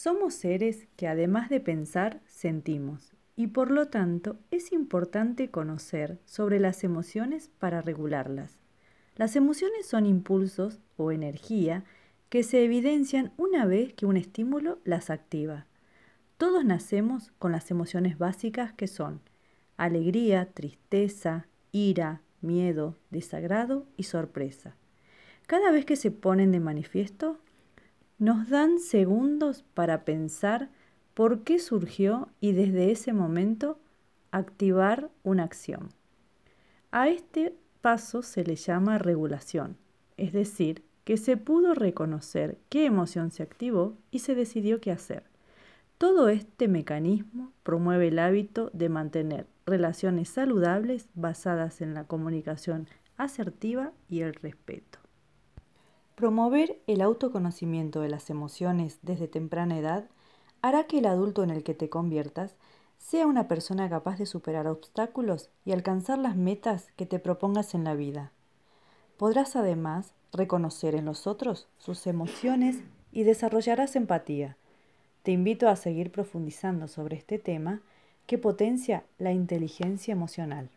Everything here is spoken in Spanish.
Somos seres que además de pensar, sentimos y por lo tanto es importante conocer sobre las emociones para regularlas. Las emociones son impulsos o energía que se evidencian una vez que un estímulo las activa. Todos nacemos con las emociones básicas que son alegría, tristeza, ira, miedo, desagrado y sorpresa. Cada vez que se ponen de manifiesto, nos dan segundos para pensar por qué surgió y desde ese momento activar una acción. A este paso se le llama regulación, es decir, que se pudo reconocer qué emoción se activó y se decidió qué hacer. Todo este mecanismo promueve el hábito de mantener relaciones saludables basadas en la comunicación asertiva y el respeto. Promover el autoconocimiento de las emociones desde temprana edad hará que el adulto en el que te conviertas sea una persona capaz de superar obstáculos y alcanzar las metas que te propongas en la vida. Podrás además reconocer en los otros sus emociones y desarrollarás empatía. Te invito a seguir profundizando sobre este tema que potencia la inteligencia emocional.